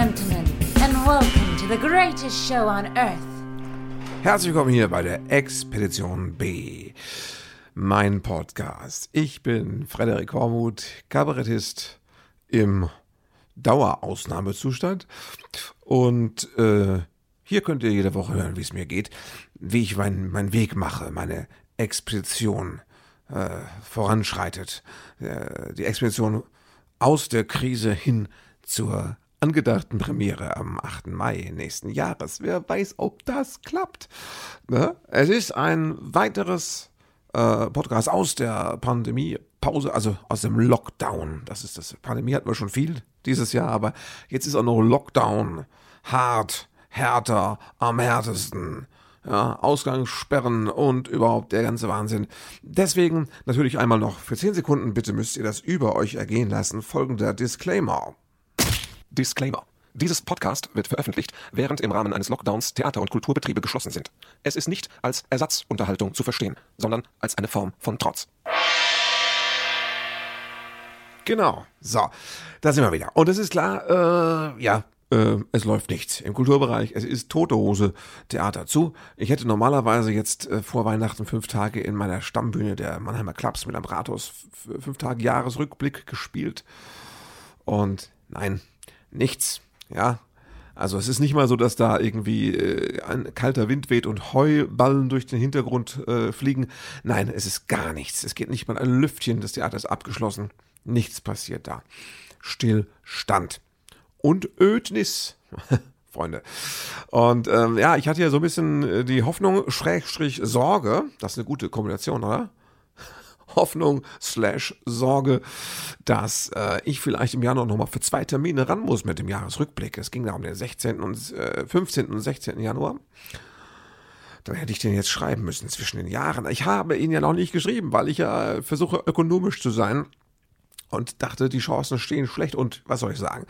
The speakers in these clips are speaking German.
Gentlemen, and welcome to the greatest show on earth. Herzlich willkommen hier bei der Expedition B, mein Podcast. Ich bin Frederik Hormuth, Kabarettist im Dauerausnahmezustand und äh, hier könnt ihr jede Woche hören, wie es mir geht, wie ich meinen mein Weg mache, meine Expedition äh, voranschreitet. Äh, die Expedition aus der Krise hin zur angedachten Premiere am 8. Mai nächsten Jahres. Wer weiß, ob das klappt. Ne? Es ist ein weiteres äh, Podcast aus der Pandemiepause, also aus dem Lockdown. Das ist das. Pandemie hatten wir schon viel dieses Jahr, aber jetzt ist auch noch Lockdown. Hart, härter, am härtesten ja, Ausgangssperren und überhaupt der ganze Wahnsinn. Deswegen natürlich einmal noch für 10 Sekunden, bitte müsst ihr das über euch ergehen lassen, folgender Disclaimer. Disclaimer. Dieses Podcast wird veröffentlicht, während im Rahmen eines Lockdowns Theater- und Kulturbetriebe geschlossen sind. Es ist nicht als Ersatzunterhaltung zu verstehen, sondern als eine Form von Trotz. Genau. So, da sind wir wieder. Und es ist klar, äh, ja, äh, es läuft nichts im Kulturbereich. Es ist tote Hose Theater zu. Ich hätte normalerweise jetzt äh, vor Weihnachten fünf Tage in meiner Stammbühne der Mannheimer Clubs mit Ambratos fünf Tage Jahresrückblick gespielt. Und nein, nichts. Ja, also es ist nicht mal so, dass da irgendwie äh, ein kalter Wind weht und Heuballen durch den Hintergrund äh, fliegen. Nein, es ist gar nichts. Es geht nicht mal ein Lüftchen. Das Theater ist abgeschlossen. Nichts passiert da. Stillstand und Ödnis. Freunde. Und ähm, ja, ich hatte ja so ein bisschen äh, die Hoffnung, Schrägstrich Sorge, das ist eine gute Kombination, oder? Hoffnung slash Sorge, dass äh, ich vielleicht im Januar nochmal für zwei Termine ran muss mit dem Jahresrückblick. Es ging da um den 16. und äh, 15. und 16. Januar. Dann hätte ich den jetzt schreiben müssen zwischen den Jahren. Ich habe ihn ja noch nicht geschrieben, weil ich ja versuche ökonomisch zu sein und dachte, die Chancen stehen schlecht. Und was soll ich sagen?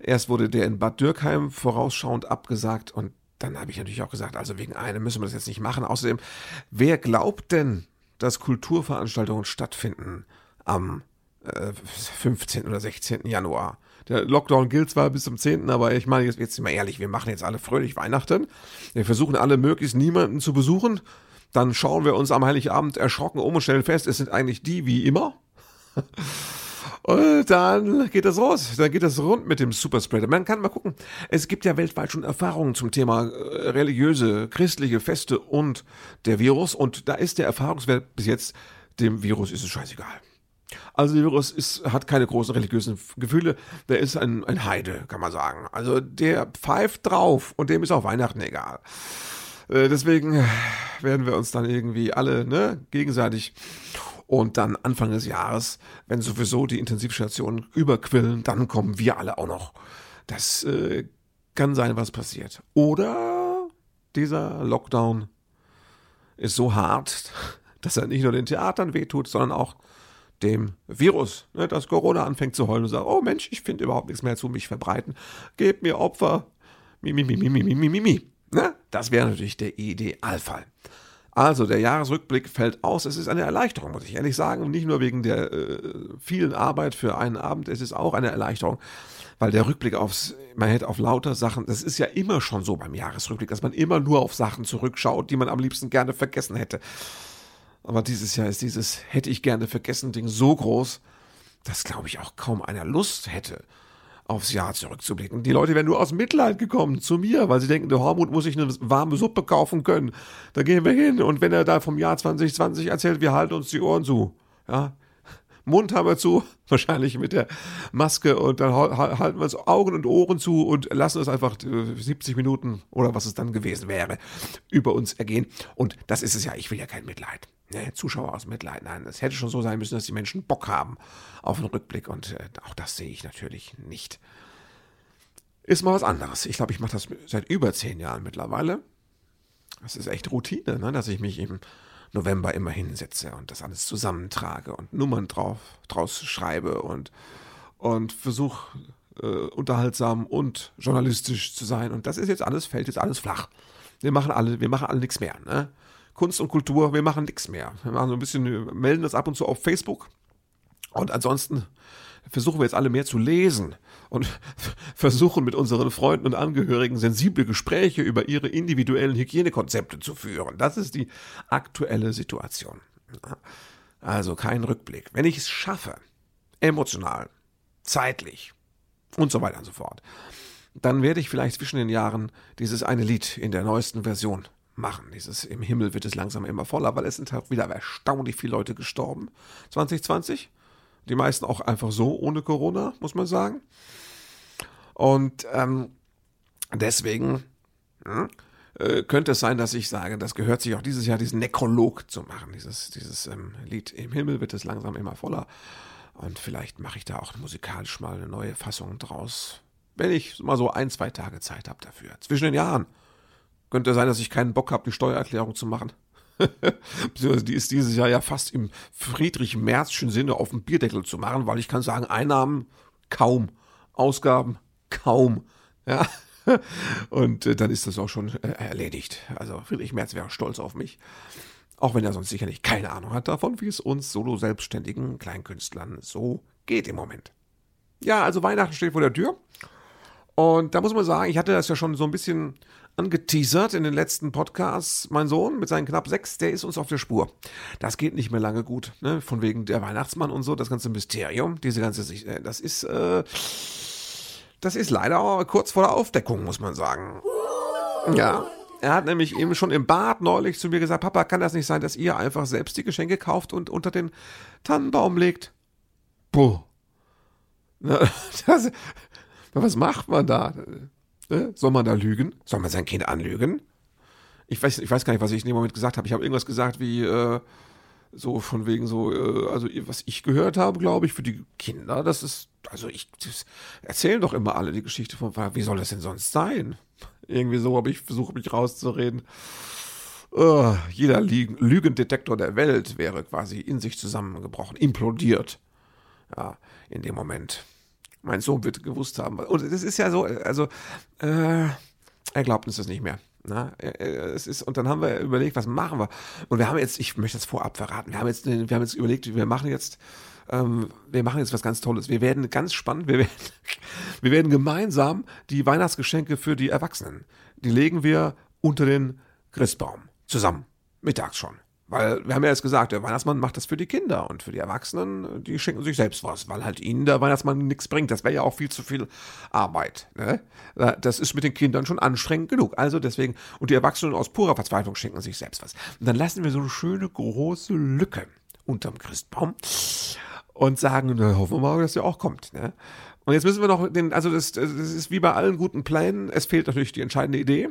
Erst wurde der in Bad Dürkheim vorausschauend abgesagt und dann habe ich natürlich auch gesagt, also wegen einem müssen wir das jetzt nicht machen. Außerdem, wer glaubt denn, dass Kulturveranstaltungen stattfinden am äh, 15. oder 16. Januar? Der Lockdown gilt zwar bis zum 10., aber ich meine, jetzt, jetzt sind wir ehrlich, wir machen jetzt alle fröhlich Weihnachten. Wir versuchen alle möglichst niemanden zu besuchen. Dann schauen wir uns am Heiligabend erschrocken um und stellen fest, es sind eigentlich die wie immer. Und dann geht das raus. Dann geht das rund mit dem Superspreader. Man kann mal gucken. Es gibt ja weltweit schon Erfahrungen zum Thema äh, religiöse, christliche Feste und der Virus. Und da ist der Erfahrungswert bis jetzt, dem Virus ist es scheißegal. Also der Virus ist, hat keine großen religiösen Gefühle. Der ist ein, ein Heide, kann man sagen. Also der pfeift drauf und dem ist auch Weihnachten egal. Äh, deswegen werden wir uns dann irgendwie alle ne, gegenseitig und dann Anfang des Jahres, wenn sowieso die Intensivstationen überquillen, dann kommen wir alle auch noch. Das äh, kann sein, was passiert. Oder dieser Lockdown ist so hart, dass er nicht nur den Theatern wehtut, sondern auch dem Virus, ne, dass Corona anfängt zu heulen und sagt, oh Mensch, ich finde überhaupt nichts mehr zu mich verbreiten. Gebt mir Opfer. Mi, mi, mi, mi, mi, mi, mi, mi. Ne? Das wäre natürlich der Idealfall. Also der Jahresrückblick fällt aus. Es ist eine Erleichterung, muss ich ehrlich sagen. Nicht nur wegen der äh, vielen Arbeit für einen Abend, es ist auch eine Erleichterung, weil der Rückblick aufs, man hätte auf lauter Sachen, das ist ja immer schon so beim Jahresrückblick, dass man immer nur auf Sachen zurückschaut, die man am liebsten gerne vergessen hätte. Aber dieses Jahr ist dieses hätte ich gerne vergessen Ding so groß, dass glaube ich auch kaum einer Lust hätte aufs Jahr zurückzublicken. Die Leute wären nur aus Mitleid gekommen zu mir, weil sie denken, der Hormut muss sich eine warme Suppe kaufen können. Da gehen wir hin. Und wenn er da vom Jahr 2020 erzählt, wir halten uns die Ohren zu. Ja, Mund haben wir zu, wahrscheinlich mit der Maske und dann halten wir uns Augen und Ohren zu und lassen es einfach 70 äh, Minuten oder was es dann gewesen wäre, über uns ergehen. Und das ist es ja, ich will ja kein Mitleid. Ne, Zuschauer aus Mitleid, nein, es hätte schon so sein müssen, dass die Menschen Bock haben auf einen Rückblick und äh, auch das sehe ich natürlich nicht. Ist mal was anderes. Ich glaube, ich mache das seit über zehn Jahren mittlerweile. Das ist echt Routine, ne, dass ich mich im November immer hinsetze und das alles zusammentrage und Nummern drauf, draus schreibe und, und versuche äh, unterhaltsam und journalistisch zu sein. Und das ist jetzt alles, fällt jetzt alles flach. Wir machen alle, wir machen alle nichts mehr. Ne? Kunst und Kultur, wir machen nichts mehr. Wir machen so ein bisschen, melden das ab und zu auf Facebook. Und ansonsten versuchen wir jetzt alle mehr zu lesen und versuchen mit unseren Freunden und Angehörigen sensible Gespräche über ihre individuellen Hygienekonzepte zu führen. Das ist die aktuelle Situation. Also kein Rückblick. Wenn ich es schaffe, emotional, zeitlich und so weiter und so fort, dann werde ich vielleicht zwischen den Jahren dieses eine Lied in der neuesten Version machen. Dieses Im Himmel wird es langsam immer voller, weil es sind halt wieder erstaunlich viele Leute gestorben. 2020. Die meisten auch einfach so ohne Corona, muss man sagen. Und ähm, deswegen hm, äh, könnte es sein, dass ich sage, das gehört sich auch dieses Jahr, diesen Nekrolog zu machen. Dieses, dieses ähm, Lied Im Himmel wird es langsam immer voller. Und vielleicht mache ich da auch musikalisch mal eine neue Fassung draus. Wenn ich mal so ein, zwei Tage Zeit habe dafür. Zwischen den Jahren. Könnte sein, dass ich keinen Bock habe, die Steuererklärung zu machen. Beziehungsweise die ist dieses Jahr ja fast im Friedrich-Merzschen Sinne auf dem Bierdeckel zu machen, weil ich kann sagen, Einnahmen kaum, Ausgaben kaum. Ja. Und äh, dann ist das auch schon äh, erledigt. Also Friedrich Merz wäre stolz auf mich. Auch wenn er sonst sicherlich keine Ahnung hat davon, wie es uns solo-selbstständigen Kleinkünstlern so geht im Moment. Ja, also Weihnachten steht vor der Tür. Und da muss man sagen, ich hatte das ja schon so ein bisschen angeteasert in den letzten Podcasts. Mein Sohn mit seinen knapp sechs, der ist uns auf der Spur. Das geht nicht mehr lange gut, ne? Von wegen der Weihnachtsmann und so, das ganze Mysterium, diese ganze, äh, das ist, äh, das ist leider kurz vor der Aufdeckung, muss man sagen. Ja. Er hat nämlich eben schon im Bad neulich zu mir gesagt, Papa, kann das nicht sein, dass ihr einfach selbst die Geschenke kauft und unter den Tannenbaum legt? Boah. Das, was macht man da? Ne? Soll man da lügen? Soll man sein Kind anlügen? Ich weiß, ich weiß gar nicht, was ich in dem Moment gesagt habe. Ich habe irgendwas gesagt wie, äh, so von wegen so, äh, also was ich gehört habe, glaube ich, für die Kinder, das ist, also ich, erzählen doch immer alle die Geschichte von, wie soll das denn sonst sein? Irgendwie so habe ich versucht, mich rauszureden. Uh, jeder Lügendetektor der Welt wäre quasi in sich zusammengebrochen, implodiert. Ja, in dem Moment. Mein Sohn wird gewusst haben. Und das ist ja so, also, äh, er glaubt uns das nicht mehr. Na, es ist, und dann haben wir überlegt, was machen wir? Und wir haben jetzt, ich möchte das vorab verraten, wir haben jetzt, wir haben jetzt überlegt, wir machen jetzt, ähm, wir machen jetzt was ganz Tolles. Wir werden ganz spannend, wir werden, wir werden gemeinsam die Weihnachtsgeschenke für die Erwachsenen, die legen wir unter den Christbaum. Zusammen. Mittags schon. Weil wir haben ja jetzt gesagt, der Weihnachtsmann macht das für die Kinder und für die Erwachsenen, die schenken sich selbst was, weil halt ihnen der Weihnachtsmann nichts bringt. Das wäre ja auch viel zu viel Arbeit. Ne? Das ist mit den Kindern schon anstrengend genug. Also deswegen, und die Erwachsenen aus purer Verzweiflung schenken sich selbst was. Und dann lassen wir so eine schöne große Lücke unterm Christbaum und sagen, na, hoffen wir mal, dass der auch kommt. Ne? Und jetzt müssen wir noch den, also das, das ist wie bei allen guten Plänen, es fehlt natürlich die entscheidende Idee.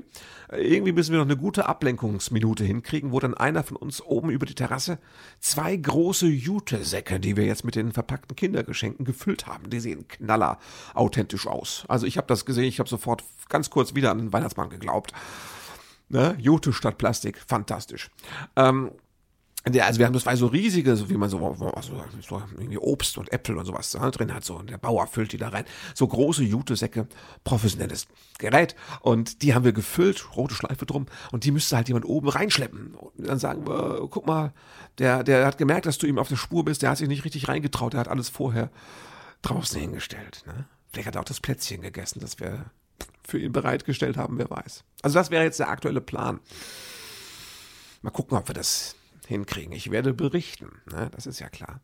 Irgendwie müssen wir noch eine gute Ablenkungsminute hinkriegen, wo dann einer von uns oben über die Terrasse zwei große Jutesäcke, die wir jetzt mit den verpackten Kindergeschenken gefüllt haben, die sehen knaller authentisch aus. Also ich habe das gesehen, ich habe sofort ganz kurz wieder an den Weihnachtsmann geglaubt. Ne? Jute statt Plastik, fantastisch. Ähm, der, also wir haben das war so riesige, so wie man so, also so irgendwie Obst und Äpfel und sowas drin hat, so und der Bauer füllt die da rein. So große Jutesäcke, professionelles Gerät und die haben wir gefüllt, rote Schleife drum und die müsste halt jemand oben reinschleppen und dann sagen wir, guck mal, der, der hat gemerkt, dass du ihm auf der Spur bist, der hat sich nicht richtig reingetraut, der hat alles vorher draußen hingestellt. Ne? Vielleicht hat er auch das Plätzchen gegessen, das wir für ihn bereitgestellt haben, wer weiß. Also das wäre jetzt der aktuelle Plan. Mal gucken, ob wir das hinkriegen. Ich werde berichten, ne? das ist ja klar.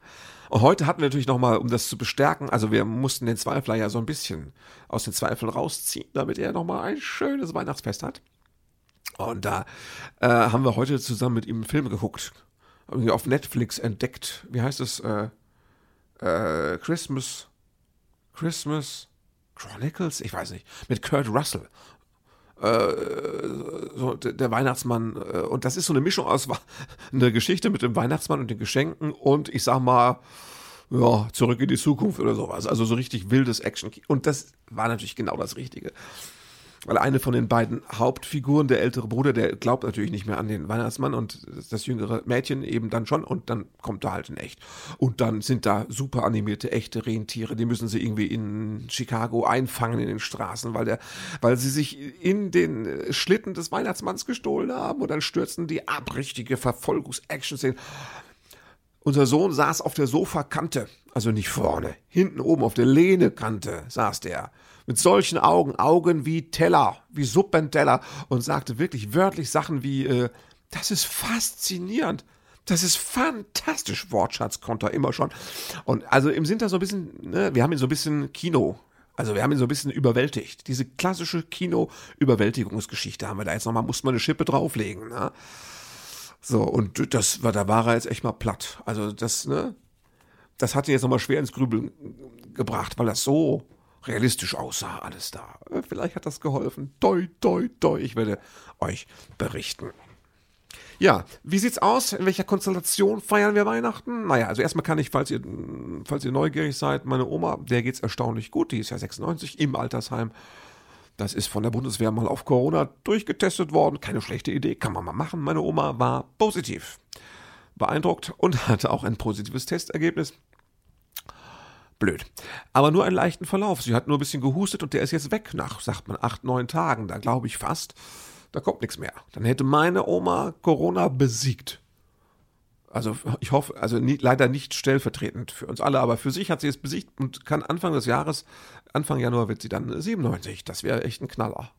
Und heute hatten wir natürlich nochmal, um das zu bestärken, also wir mussten den Zweifler ja so ein bisschen aus den Zweifeln rausziehen, damit er nochmal ein schönes Weihnachtsfest hat. Und da äh, haben wir heute zusammen mit ihm einen Film geguckt. Irgendwie auf Netflix entdeckt. Wie heißt es? Äh, äh, Christmas. Christmas Chronicles? Ich weiß nicht. Mit Kurt Russell äh, so der Weihnachtsmann äh, und das ist so eine Mischung aus eine Geschichte mit dem Weihnachtsmann und den Geschenken und ich sag mal ja, zurück in die Zukunft oder sowas. Also so richtig wildes Action. Und das war natürlich genau das Richtige. Weil eine von den beiden Hauptfiguren, der ältere Bruder, der glaubt natürlich nicht mehr an den Weihnachtsmann und das jüngere Mädchen eben dann schon und dann kommt da halt in echt. Und dann sind da super animierte echte Rentiere, die müssen sie irgendwie in Chicago einfangen in den Straßen, weil der, weil sie sich in den Schlitten des Weihnachtsmanns gestohlen haben und dann stürzen die ab, richtige Verfolgungs-Action-Szenen. Unser Sohn saß auf der Sofakante, Also nicht vorne, hinten oben auf der Lehnekante saß der. Mit solchen Augen, Augen wie Teller, wie Suppenteller und sagte wirklich wörtlich Sachen wie, äh, das ist faszinierend. Das ist fantastisch, Wortschatz konnte er immer schon. Und also im sind da so ein bisschen, ne, wir haben ihn so ein bisschen Kino, also wir haben ihn so ein bisschen überwältigt. Diese klassische Kino-Überwältigungsgeschichte haben wir da jetzt nochmal, mussten wir eine Schippe drauflegen. Ne? So, und das war, da war er jetzt echt mal platt. Also das, ne, das hat ihn jetzt nochmal schwer ins Grübeln gebracht, weil das so realistisch aussah, alles da. Vielleicht hat das geholfen. Doi, doi, doi. Ich werde euch berichten. Ja, wie sieht's aus? In welcher Konstellation feiern wir Weihnachten? Naja, also erstmal kann ich, falls ihr, falls ihr neugierig seid, meine Oma, der geht's erstaunlich gut. Die ist ja 96 im Altersheim. Das ist von der Bundeswehr mal auf Corona durchgetestet worden. Keine schlechte Idee, kann man mal machen. Meine Oma war positiv. Beeindruckt und hatte auch ein positives Testergebnis. Blöd. Aber nur einen leichten Verlauf. Sie hat nur ein bisschen gehustet und der ist jetzt weg nach, sagt man, acht, neun Tagen. Da glaube ich fast da kommt nichts mehr. Dann hätte meine Oma Corona besiegt. Also ich hoffe, also nie, leider nicht stellvertretend für uns alle, aber für sich hat sie es besiegt und kann Anfang des Jahres, Anfang Januar wird sie dann 97. Das wäre echt ein Knaller.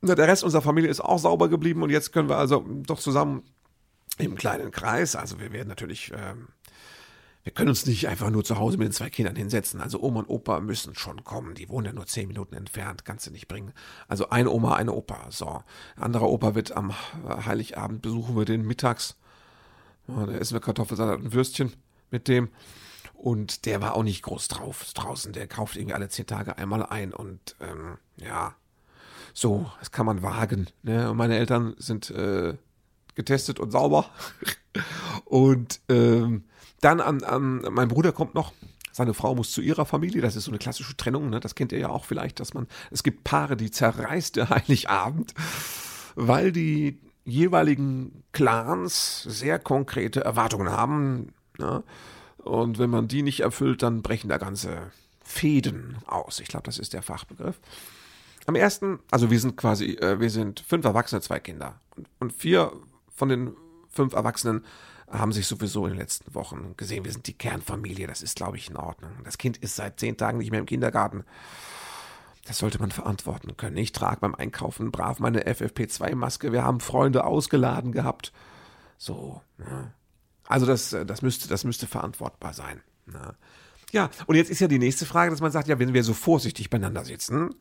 Der Rest unserer Familie ist auch sauber geblieben und jetzt können wir also doch zusammen im kleinen Kreis, also wir werden natürlich ähm, wir können uns nicht einfach nur zu Hause mit den zwei Kindern hinsetzen. Also Oma und Opa müssen schon kommen. Die wohnen ja nur zehn Minuten entfernt, kannst du nicht bringen. Also eine Oma, eine Opa. So. Ein anderer Opa wird am Heiligabend besuchen wir den mittags. Ja, da essen wir Kartoffelsalat und Würstchen mit dem. Und der war auch nicht groß drauf draußen. Der kauft irgendwie alle zehn Tage einmal ein. Und ähm, ja, so, das kann man wagen. Ne? Und meine Eltern sind äh, getestet und sauber. und ähm, dann an, an, mein Bruder kommt noch. Seine Frau muss zu ihrer Familie. Das ist so eine klassische Trennung. Ne? Das kennt ihr ja auch vielleicht, dass man. Es gibt Paare, die zerreißt der Heiligabend, weil die jeweiligen Clans sehr konkrete Erwartungen haben. Ne? Und wenn man die nicht erfüllt, dann brechen da ganze Fäden aus. Ich glaube, das ist der Fachbegriff. Am ersten, also wir sind quasi, äh, wir sind fünf Erwachsene, zwei Kinder. Und, und vier von den fünf Erwachsenen haben sich sowieso in den letzten Wochen gesehen, wir sind die Kernfamilie, das ist, glaube ich, in Ordnung. Das Kind ist seit zehn Tagen nicht mehr im Kindergarten. Das sollte man verantworten können. Ich trage beim Einkaufen brav meine FFP2-Maske. Wir haben Freunde ausgeladen gehabt. So. Ne? Also das, das, müsste, das müsste verantwortbar sein. Ne? Ja, und jetzt ist ja die nächste Frage, dass man sagt, ja, wenn wir so vorsichtig beieinander sitzen,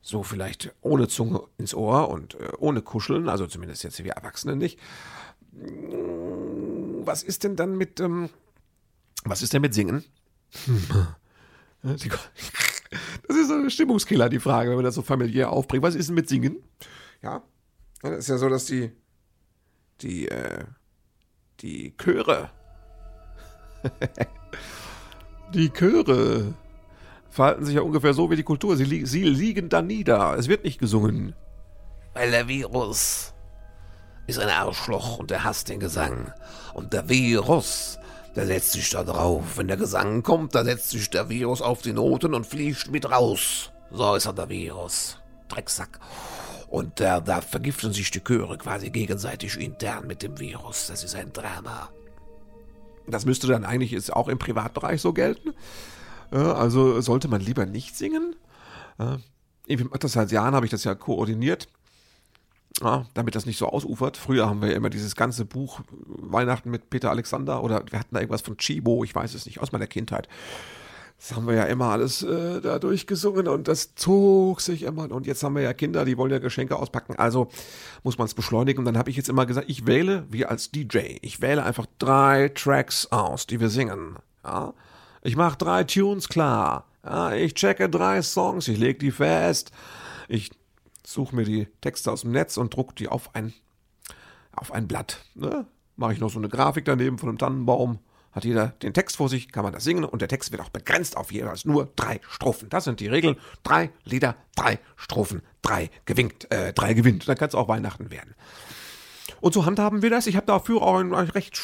so vielleicht ohne Zunge ins Ohr und äh, ohne Kuscheln, also zumindest jetzt wir Erwachsene nicht, was ist denn dann mit, ähm, was ist denn mit Singen? Das ist so ein Stimmungskiller, die Frage, wenn man das so familiär aufbringt. Was ist denn mit Singen? Ja, das ist ja so, dass die, die, äh, die Chöre, die Chöre verhalten sich ja ungefähr so wie die Kultur. Sie, li sie liegen da nieder. Es wird nicht gesungen. Weil der Virus ist ein Arschloch und er hasst den Gesang. Und der Virus, der setzt sich da drauf. Wenn der Gesang kommt, da setzt sich der Virus auf die Noten und fliegt mit raus. So ist er der Virus. Drecksack. Und da, da vergiften sich die Chöre quasi gegenseitig intern mit dem Virus. Das ist ein Drama. Das müsste dann eigentlich jetzt auch im Privatbereich so gelten. Also sollte man lieber nicht singen. Irgendwie seit Jahren habe ich das ja koordiniert ja, damit das nicht so ausufert. Früher haben wir ja immer dieses ganze Buch Weihnachten mit Peter Alexander oder wir hatten da irgendwas von Chibo, ich weiß es nicht, aus meiner Kindheit. Das haben wir ja immer alles äh, da durchgesungen und das zog sich immer. Und jetzt haben wir ja Kinder, die wollen ja Geschenke auspacken. Also muss man es beschleunigen. Und dann habe ich jetzt immer gesagt, ich wähle, wie als DJ, ich wähle einfach drei Tracks aus, die wir singen. Ja? Ich mache drei Tunes klar. Ja? Ich checke drei Songs, ich lege die fest. Ich suche mir die Texte aus dem Netz und druck die auf ein, auf ein Blatt. Ne? Mache ich noch so eine Grafik daneben von einem Tannenbaum. Hat jeder den Text vor sich, kann man das singen und der Text wird auch begrenzt auf jeweils nur drei Strophen. Das sind die Regeln. Drei Lieder, drei Strophen, drei gewinkt, äh, drei gewinnt. Dann kann es auch Weihnachten werden. Und so handhaben wir das. Ich habe dafür auch ein, ein recht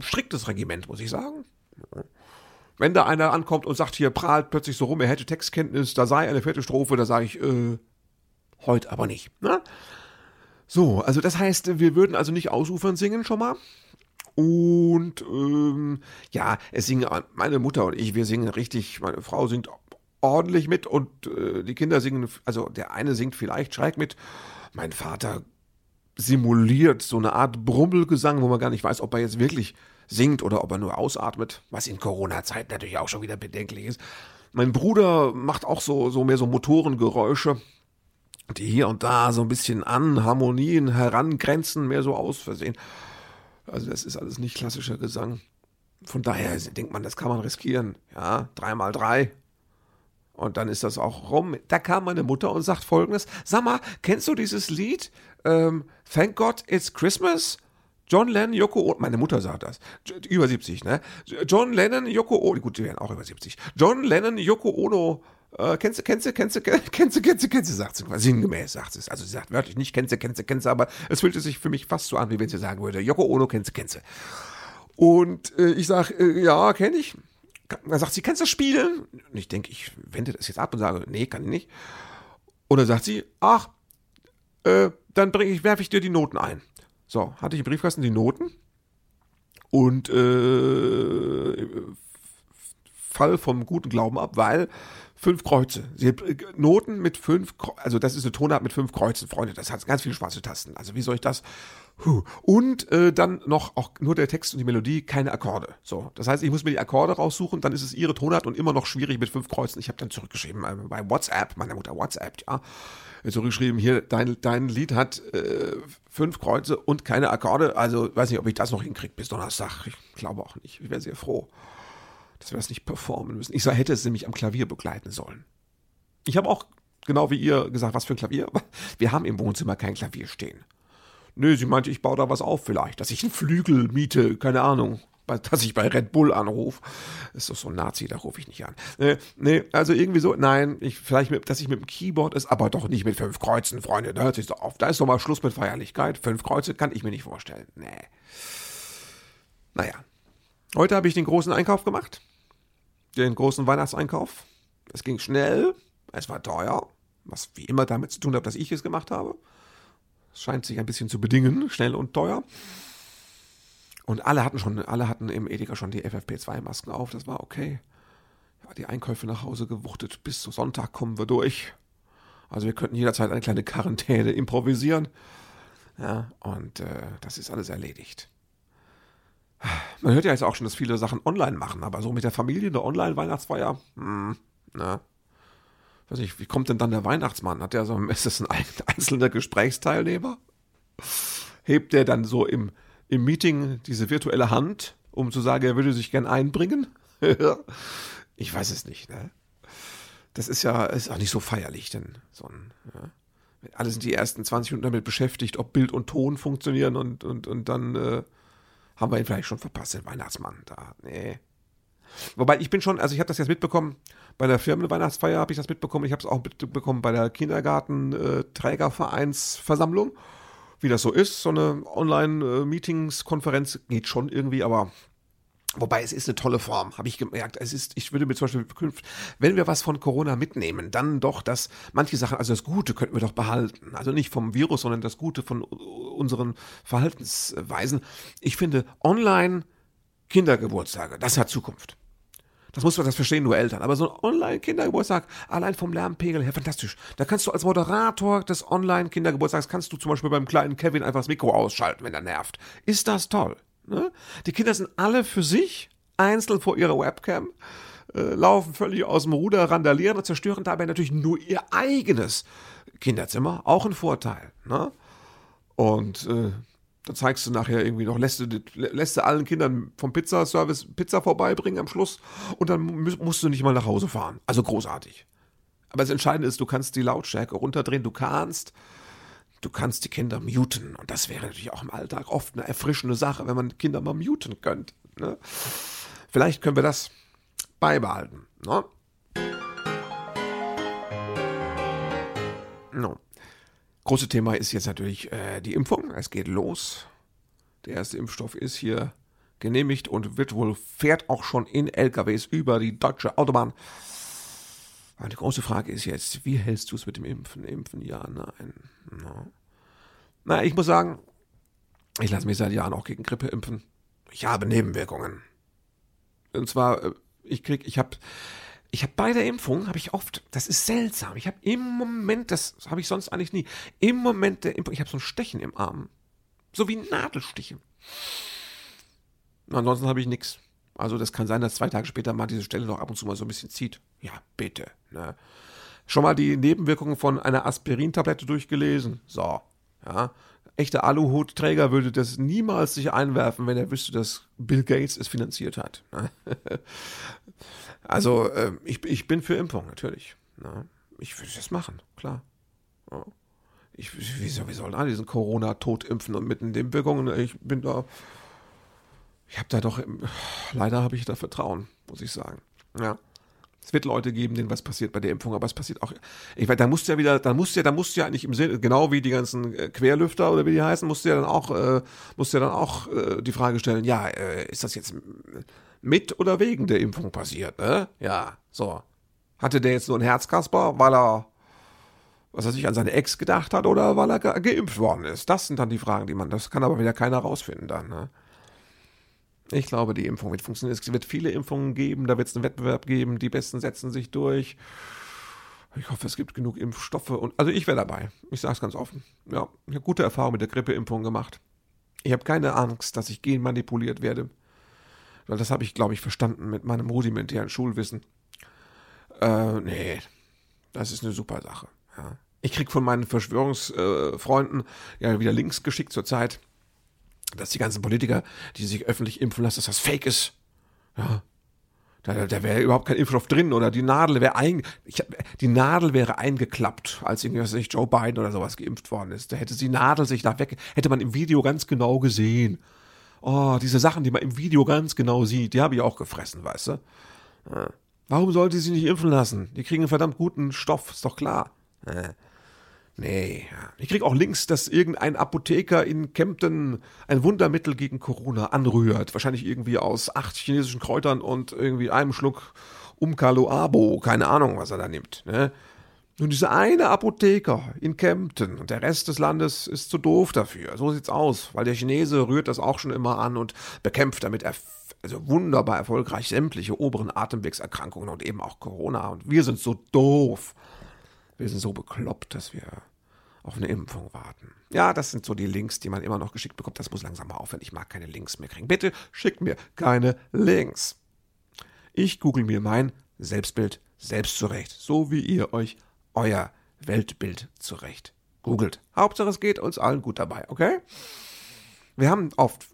striktes Regiment, muss ich sagen. Wenn da einer ankommt und sagt, hier prahlt plötzlich so rum, er hätte Textkenntnis, da sei eine vierte Strophe, da sage ich, äh, Heute aber nicht. Ne? So, also das heißt, wir würden also nicht ausufern singen schon mal. Und ähm, ja, es singen meine Mutter und ich, wir singen richtig, meine Frau singt ordentlich mit und äh, die Kinder singen, also der eine singt vielleicht schräg mit, mein Vater simuliert so eine Art Brummelgesang, wo man gar nicht weiß, ob er jetzt wirklich singt oder ob er nur ausatmet, was in Corona-Zeit natürlich auch schon wieder bedenklich ist. Mein Bruder macht auch so, so mehr so Motorengeräusche, die hier und da so ein bisschen an Harmonien herangrenzen, mehr so aus Versehen. Also das ist alles nicht klassischer Gesang. Von daher denkt man, das kann man riskieren. Ja, dreimal drei. Und dann ist das auch rum. Da kam meine Mutter und sagt folgendes: Sag mal, kennst du dieses Lied? Ähm, Thank God It's Christmas? John Lennon, Yoko Ono, meine Mutter sagt das, über 70, ne? John Lennon, Yoko Ono, gut, die wären auch über 70. John Lennon, Yoko Ono, äh, kennst du, kennst du, kennst du, kennst du, kennst du, kennst du, sagt sie, sinngemäß sagt sie es. Also sie sagt wörtlich nicht, kennst du, kennst du, kennst du, aber es fühlte sich für mich fast so an, wie wenn sie sagen würde, Yoko Ono, kennst du, kennst du. Und äh, ich sag, äh, ja, kenne ich. Dann sagt sie, kennst du das spielen? Und ich denke, ich wende das jetzt ab und sage, nee, kann ich nicht. Und dann sagt sie, ach, äh, dann bringe ich, werfe ich dir die Noten ein. So, hatte ich im Briefkasten die Noten und äh, Fall vom guten Glauben ab, weil fünf Kreuze. Sie hat äh, Noten mit fünf, also das ist eine Tonart mit fünf Kreuzen, Freunde. Das hat ganz viele schwarze Tasten. Also wie soll ich das? Und äh, dann noch auch nur der Text und die Melodie, keine Akkorde. So, das heißt, ich muss mir die Akkorde raussuchen, dann ist es ihre Tonart und immer noch schwierig mit fünf Kreuzen. Ich habe dann zurückgeschrieben äh, bei WhatsApp, meiner Mutter WhatsApp, ja, zurückgeschrieben, hier, dein, dein Lied hat äh, fünf Kreuze und keine Akkorde. Also weiß nicht, ob ich das noch hinkriege bis Donnerstag. Ich glaube auch nicht. Ich wäre sehr froh, dass wir das nicht performen müssen. Ich hätte es nämlich am Klavier begleiten sollen. Ich habe auch genau wie ihr gesagt, was für ein Klavier. Wir haben im Wohnzimmer kein Klavier stehen. Nö, sie meinte, ich baue da was auf vielleicht, dass ich einen Flügel miete, keine Ahnung dass ich bei Red Bull anrufe. Ist doch so ein Nazi, da rufe ich nicht an. Nee, nee, also irgendwie so, nein, ich, vielleicht, mit, dass ich mit dem Keyboard ist, aber doch nicht mit fünf Kreuzen, Freunde. Da hört sich so auf. Da ist doch mal Schluss mit Feierlichkeit. Fünf Kreuze kann ich mir nicht vorstellen. Nee. Naja. Heute habe ich den großen Einkauf gemacht. Den großen Weihnachtseinkauf. Es ging schnell. Es war teuer. Was wie immer damit zu tun hat, dass ich es gemacht habe. Es scheint sich ein bisschen zu bedingen. Schnell und teuer. Und alle hatten schon, alle hatten im Edeka schon die FFP2-Masken auf, das war okay. Ja, die Einkäufe nach Hause gewuchtet, bis zu Sonntag kommen wir durch. Also wir könnten jederzeit eine kleine Quarantäne improvisieren. Ja, und äh, das ist alles erledigt. Man hört ja jetzt auch schon, dass viele Sachen online machen, aber so mit der Familie eine Online-Weihnachtsfeier, hm, na, weiß ich, wie kommt denn dann der Weihnachtsmann? Hat der so, ist das ein einzelner Gesprächsteilnehmer? Hebt der dann so im, im Meeting diese virtuelle Hand, um zu sagen, er würde sich gern einbringen? ich weiß es nicht, ne? Das ist ja ist auch nicht so feierlich, denn so ein, ja. Alle sind die ersten 20 Minuten damit beschäftigt, ob Bild und Ton funktionieren und, und, und dann äh, haben wir ihn vielleicht schon verpasst, den Weihnachtsmann da. Nee. Wobei ich bin schon, also ich habe das jetzt mitbekommen, bei der Firmenweihnachtsfeier habe ich das mitbekommen, ich habe es auch mitbekommen bei der Kindergarten-Trägervereinsversammlung. Äh, wie das so ist. So eine Online-Meetings-Konferenz geht schon irgendwie, aber Wobei es ist eine tolle Form, habe ich gemerkt. Es ist, ich würde mir zum Beispiel, wenn wir was von Corona mitnehmen, dann doch, dass manche Sachen, also das Gute könnten wir doch behalten. Also nicht vom Virus, sondern das Gute von unseren Verhaltensweisen. Ich finde, online Kindergeburtstage, das hat Zukunft. Das muss man, das verstehen nur Eltern. Aber so ein Online-Kindergeburtstag, allein vom Lärmpegel her, fantastisch. Da kannst du als Moderator des Online-Kindergeburtstags, kannst du zum Beispiel beim kleinen Kevin einfach das Mikro ausschalten, wenn er nervt. Ist das toll? Ne? Die Kinder sind alle für sich, einzeln vor ihrer Webcam, äh, laufen völlig aus dem Ruder, randalieren und zerstören dabei natürlich nur ihr eigenes Kinderzimmer. Auch ein Vorteil. Ne? Und äh, dann zeigst du nachher irgendwie noch, lässt du, lässt du allen Kindern vom Pizzaservice Pizza vorbeibringen am Schluss und dann musst du nicht mal nach Hause fahren. Also großartig. Aber das Entscheidende ist, du kannst die Lautstärke runterdrehen, du kannst, du kannst die Kinder muten. Und das wäre natürlich auch im Alltag oft eine erfrischende Sache, wenn man Kinder mal muten könnte. Ne? Vielleicht können wir das beibehalten. Ne? No. Große Thema ist jetzt natürlich äh, die Impfung. Es geht los. Der erste Impfstoff ist hier genehmigt und wird wohl, fährt auch schon in LKWs über die deutsche Autobahn. Aber die große Frage ist jetzt, wie hältst du es mit dem Impfen? Impfen, ja, nein. No. Na, ich muss sagen, ich lasse mich seit Jahren auch gegen Grippe impfen. Ich habe Nebenwirkungen. Und zwar, äh, ich krieg, ich habe ich habe bei der Impfung, habe ich oft, das ist seltsam, ich habe im Moment, das habe ich sonst eigentlich nie, im Moment der Impfung, ich habe so ein Stechen im Arm. So wie Nadelstiche. Ansonsten habe ich nichts. Also das kann sein, dass zwei Tage später mal diese Stelle noch ab und zu mal so ein bisschen zieht. Ja, bitte. Ne? Schon mal die Nebenwirkungen von einer Aspirintablette durchgelesen? So, ja. Echter Aluhutträger würde das niemals sich einwerfen, wenn er wüsste, dass Bill Gates es finanziert hat. Ne? also äh, ich, ich bin für Impfung, natürlich. Ne? Ich würde das machen, klar. Ja. Ich, wieso, wie sollen alle diesen Corona-Tod impfen und mit den Nebenwirkungen? Ich bin da ich habe da doch, leider habe ich da Vertrauen, muss ich sagen. Ja. Es wird Leute geben, denen was passiert bei der Impfung, aber es passiert auch. Ich weiß, da musst du ja wieder, da musst du ja, da musst du ja nicht im Sinne, genau wie die ganzen äh, Querlüfter oder wie die heißen, musst du ja dann auch, äh, musst du ja dann auch äh, die Frage stellen, ja, äh, ist das jetzt mit oder wegen der Impfung passiert, ne? Ja, so. Hatte der jetzt nur ein Herzkasper, weil er, was er sich an seine Ex gedacht hat oder weil er ge geimpft worden ist? Das sind dann die Fragen, die man, das kann aber wieder keiner rausfinden dann, ne? Ich glaube, die Impfung wird funktionieren. Es wird viele Impfungen geben, da wird es einen Wettbewerb geben, die Besten setzen sich durch. Ich hoffe, es gibt genug Impfstoffe und also ich wäre dabei. Ich sage es ganz offen. Ja, ich habe gute Erfahrungen mit der Grippeimpfung gemacht. Ich habe keine Angst, dass ich genmanipuliert werde. Weil das habe ich, glaube ich, verstanden mit meinem rudimentären Schulwissen. Äh, nee, das ist eine super Sache. Ja. Ich kriege von meinen Verschwörungsfreunden äh, ja wieder Links geschickt zur Zeit dass die ganzen Politiker, die sich öffentlich impfen lassen, dass das Fake ist. Ja. Da, da wäre überhaupt kein Impfstoff drin oder die Nadel wäre ein, ich, die Nadel wäre eingeklappt, als irgendwie, was Joe Biden oder sowas geimpft worden ist. Da hätte die Nadel sich nach weg, hätte man im Video ganz genau gesehen. Oh, diese Sachen, die man im Video ganz genau sieht, die habe ich auch gefressen, weißt du? Ja. Warum sollte sie nicht impfen lassen? Die kriegen einen verdammt guten Stoff, ist doch klar. Ja. Nee, ich krieg auch Links, dass irgendein Apotheker in Kempten ein Wundermittel gegen Corona anrührt. Wahrscheinlich irgendwie aus acht chinesischen Kräutern und irgendwie einem Schluck Umkaloabo. Keine Ahnung, was er da nimmt. Ne? Nun, dieser eine Apotheker in Kempten und der Rest des Landes ist zu doof dafür. So sieht's aus, weil der Chinese rührt das auch schon immer an und bekämpft damit also wunderbar erfolgreich sämtliche oberen Atemwegserkrankungen und eben auch Corona. Und wir sind so doof. Wir sind so bekloppt, dass wir auf eine Impfung warten. Ja, das sind so die Links, die man immer noch geschickt bekommt. Das muss langsam mal aufhören. Ich mag keine Links mehr kriegen. Bitte schickt mir keine Links. Ich google mir mein Selbstbild selbst zurecht, so wie ihr euch euer Weltbild zurecht googelt. Hauptsache es geht uns allen gut dabei, okay? Wir haben oft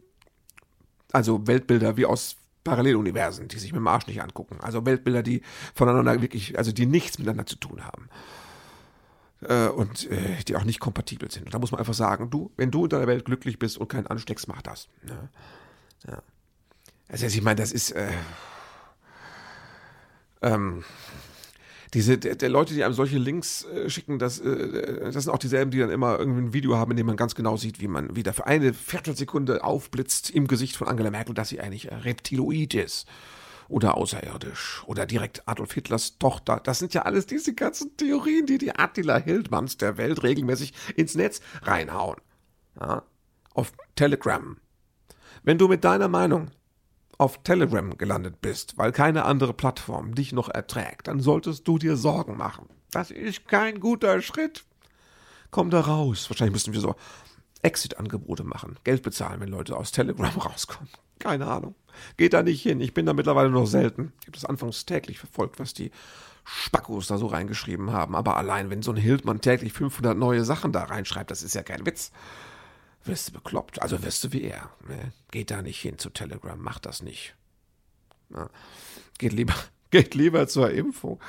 also Weltbilder wie aus Paralleluniversen, die sich mit dem Arsch nicht angucken. Also Weltbilder, die voneinander wirklich, also die nichts miteinander zu tun haben äh, und äh, die auch nicht kompatibel sind. Und da muss man einfach sagen, du, wenn du in deiner Welt glücklich bist und keinen ansteckst, mach das. Ne? Ja. Also ich meine, das ist äh, ähm, diese der, der, Leute, die einem solche Links äh, schicken, das, äh, das sind auch dieselben, die dann immer irgendwie ein Video haben, in dem man ganz genau sieht, wie man wieder für eine Viertelsekunde aufblitzt im Gesicht von Angela Merkel, dass sie eigentlich Reptiloid ist oder außerirdisch oder direkt Adolf Hitlers Tochter. Das sind ja alles diese ganzen Theorien, die die Attila Hildmanns der Welt regelmäßig ins Netz reinhauen. Ja? Auf Telegram. Wenn du mit deiner Meinung auf Telegram gelandet bist, weil keine andere Plattform dich noch erträgt, dann solltest du dir Sorgen machen. Das ist kein guter Schritt. Komm da raus. Wahrscheinlich müssen wir so Exit-Angebote machen. Geld bezahlen, wenn Leute aus Telegram rauskommen. Keine Ahnung. Geht da nicht hin. Ich bin da mittlerweile noch selten. Ich habe das anfangs täglich verfolgt, was die Spackos da so reingeschrieben haben. Aber allein, wenn so ein Hildmann täglich 500 neue Sachen da reinschreibt, das ist ja kein Witz. Wirst du bekloppt. Also wirst du wie er. Ne? Geht da nicht hin zu Telegram. Macht das nicht. Na, geht lieber, geht lieber zur Impfung.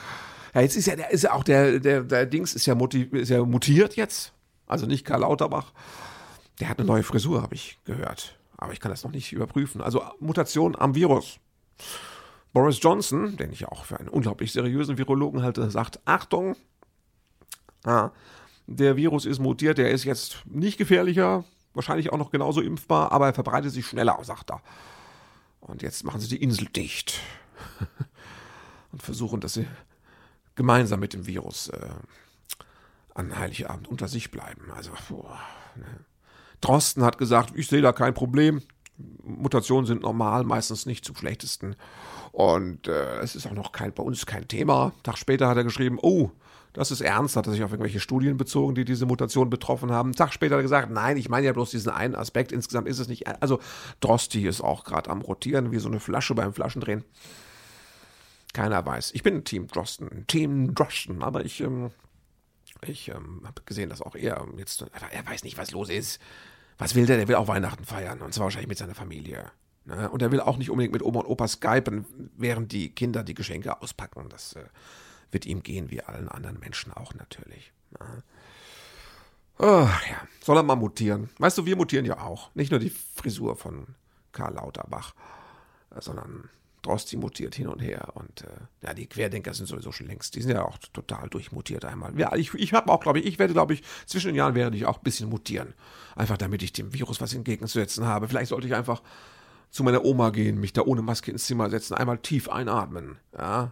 Ja, jetzt ist ja, der, ist ja auch der, der, der Dings ist ja, ist ja mutiert jetzt. Also nicht Karl Lauterbach. Der hat eine neue Frisur, habe ich gehört aber ich kann das noch nicht überprüfen. Also Mutation am Virus. Boris Johnson, den ich auch für einen unglaublich seriösen Virologen halte, sagt, Achtung, ah, der Virus ist mutiert, der ist jetzt nicht gefährlicher, wahrscheinlich auch noch genauso impfbar, aber er verbreitet sich schneller, sagt er. Und jetzt machen sie die Insel dicht und versuchen, dass sie gemeinsam mit dem Virus äh, an Heiligabend unter sich bleiben. Also, boah, ne. Drosten hat gesagt, ich sehe da kein Problem. Mutationen sind normal, meistens nicht zum schlechtesten. Und äh, es ist auch noch kein, bei uns kein Thema. Tag später hat er geschrieben, oh, das ist ernst, hat er sich auf irgendwelche Studien bezogen, die diese Mutation betroffen haben. Tag später hat er gesagt, nein, ich meine ja bloß diesen einen Aspekt, insgesamt ist es nicht. Also Drosti ist auch gerade am Rotieren, wie so eine Flasche beim Flaschendrehen. Keiner weiß. Ich bin Team Drosten, Team Drosten, aber ich, ähm, ich ähm, habe gesehen, dass auch er jetzt, er weiß nicht, was los ist. Was will der? Der will auch Weihnachten feiern und zwar wahrscheinlich mit seiner Familie. Ne? Und er will auch nicht unbedingt mit Oma und Opa skypen, während die Kinder die Geschenke auspacken. Das äh, wird ihm gehen, wie allen anderen Menschen auch natürlich. Ne? Oh, ja, soll er mal mutieren. Weißt du, wir mutieren ja auch. Nicht nur die Frisur von Karl Lauterbach, sondern Drosti mutiert hin und her. Und äh, ja, die Querdenker sind sowieso schon längst, die sind ja auch total durchmutiert einmal. Ja, ich, ich habe auch, glaube ich, ich werde, glaube ich, zwischen den Jahren werde ich auch ein bisschen mutieren. Einfach damit ich dem Virus was entgegenzusetzen habe. Vielleicht sollte ich einfach zu meiner Oma gehen, mich da ohne Maske ins Zimmer setzen, einmal tief einatmen, ja,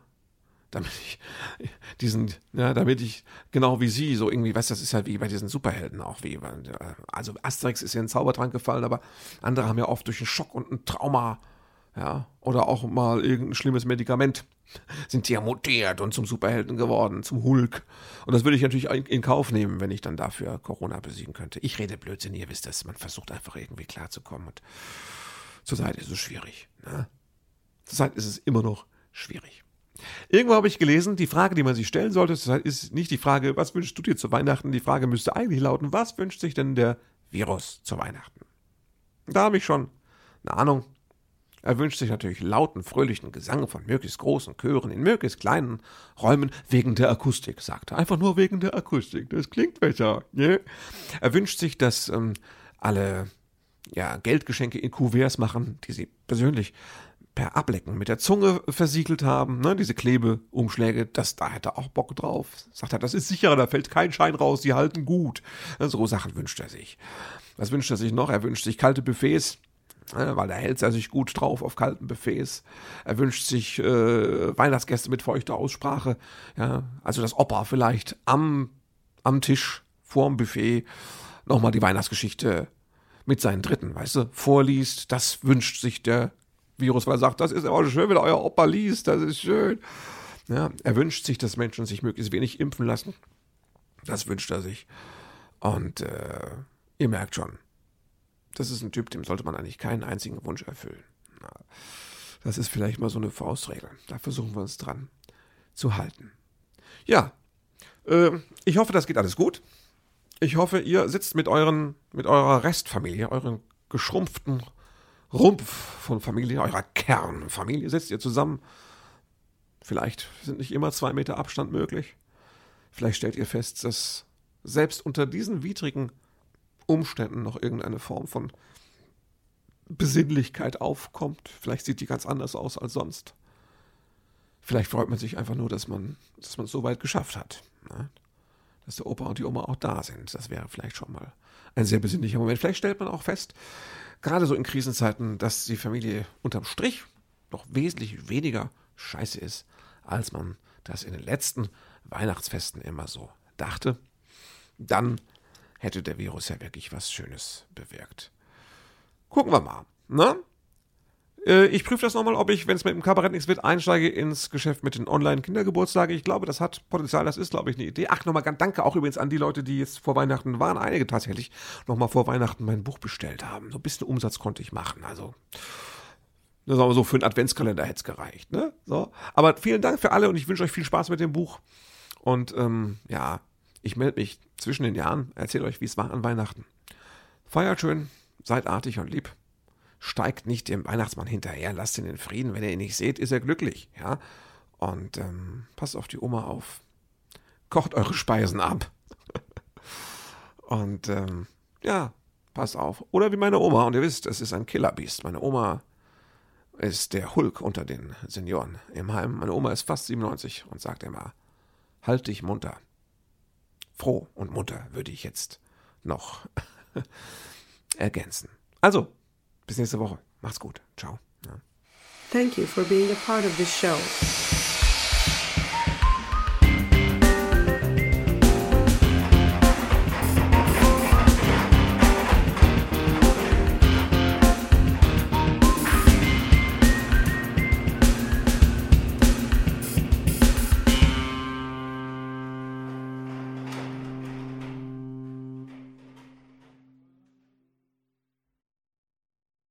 damit ich diesen, ja, damit ich genau wie sie so irgendwie, weißt, das ist halt wie bei diesen Superhelden auch wie, also Asterix ist ja in den Zaubertrank gefallen, aber andere haben ja oft durch einen Schock und ein Trauma, ja, oder auch mal irgendein schlimmes Medikament sind die ja mutiert und zum Superhelden geworden, zum Hulk. Und das würde ich natürlich in Kauf nehmen, wenn ich dann dafür Corona besiegen könnte. Ich rede Blödsinn, ihr wisst das, man versucht einfach irgendwie klarzukommen und Zurzeit ist es schwierig. Ne? Zurzeit ist es immer noch schwierig. Irgendwo habe ich gelesen, die Frage, die man sich stellen sollte, ist nicht die Frage, was wünschst du dir zu Weihnachten? Die Frage müsste eigentlich lauten, was wünscht sich denn der Virus zu Weihnachten? Da habe ich schon eine Ahnung. Er wünscht sich natürlich lauten, fröhlichen Gesang von möglichst großen Chören in möglichst kleinen Räumen wegen der Akustik, sagt er. Einfach nur wegen der Akustik. Das klingt besser. Ne? Er wünscht sich, dass ähm, alle ja, Geldgeschenke in Kuverts machen, die sie persönlich per Ablecken mit der Zunge versiegelt haben, ne, diese Klebeumschläge, das, da hätte er auch Bock drauf. Sagt er, das ist sicherer, da fällt kein Schein raus, die halten gut. So Sachen wünscht er sich. Was wünscht er sich noch? Er wünscht sich kalte Buffets, ne, weil da hält er sich gut drauf auf kalten Buffets. Er wünscht sich äh, Weihnachtsgäste mit feuchter Aussprache, ja, also das Opa vielleicht am, am Tisch vorm Buffet nochmal die Weihnachtsgeschichte mit seinen Dritten, weißt du, vorliest. Das wünscht sich der Virus, weil er sagt, das ist aber schön, wenn euer Opa liest, das ist schön. Ja, er wünscht sich, dass Menschen sich möglichst wenig impfen lassen. Das wünscht er sich. Und äh, ihr merkt schon, das ist ein Typ, dem sollte man eigentlich keinen einzigen Wunsch erfüllen. Das ist vielleicht mal so eine Faustregel. Da versuchen wir uns dran zu halten. Ja, äh, ich hoffe, das geht alles gut. Ich hoffe, ihr sitzt mit euren, mit eurer Restfamilie, euren geschrumpften Rumpf von Familie, eurer Kernfamilie, sitzt ihr zusammen. Vielleicht sind nicht immer zwei Meter Abstand möglich. Vielleicht stellt ihr fest, dass selbst unter diesen widrigen Umständen noch irgendeine Form von Besinnlichkeit aufkommt. Vielleicht sieht die ganz anders aus als sonst. Vielleicht freut man sich einfach nur, dass man, dass es so weit geschafft hat. Ne? dass der Opa und die Oma auch da sind. Das wäre vielleicht schon mal ein sehr besinnlicher Moment. Vielleicht stellt man auch fest, gerade so in Krisenzeiten, dass die Familie unterm Strich noch wesentlich weniger scheiße ist, als man das in den letzten Weihnachtsfesten immer so dachte. Dann hätte der Virus ja wirklich was Schönes bewirkt. Gucken wir mal. Ne? Äh, ich prüfe das nochmal, ob ich, wenn es mit dem Kabarett nichts wird, einsteige ins Geschäft mit den Online-Kindergeburtstagen. Ich glaube, das hat Potenzial, das ist, glaube ich, eine Idee. Ach, nochmal ganz danke auch übrigens an die Leute, die jetzt vor Weihnachten waren, einige tatsächlich, nochmal vor Weihnachten mein Buch bestellt haben. So ein bisschen Umsatz konnte ich machen. Also, das sagen wir so, für einen Adventskalender hätte es gereicht. Ne? So. Aber vielen Dank für alle und ich wünsche euch viel Spaß mit dem Buch. Und ähm, ja, ich melde mich zwischen den Jahren, erzähle euch, wie es war an Weihnachten. Feiert schön, seid artig und lieb steigt nicht dem Weihnachtsmann hinterher, lasst ihn in Frieden. Wenn ihr ihn nicht seht, ist er glücklich. Ja? Und ähm, passt auf die Oma auf. Kocht eure Speisen ab. und ähm, ja, passt auf. Oder wie meine Oma. Und ihr wisst, es ist ein Killerbiest. Meine Oma ist der Hulk unter den Senioren im Heim. Meine Oma ist fast 97 und sagt immer, halt dich munter. Froh und munter würde ich jetzt noch ergänzen. Also, bis nächste Woche. Macht's gut. Ciao. Thank you for being a part of this show.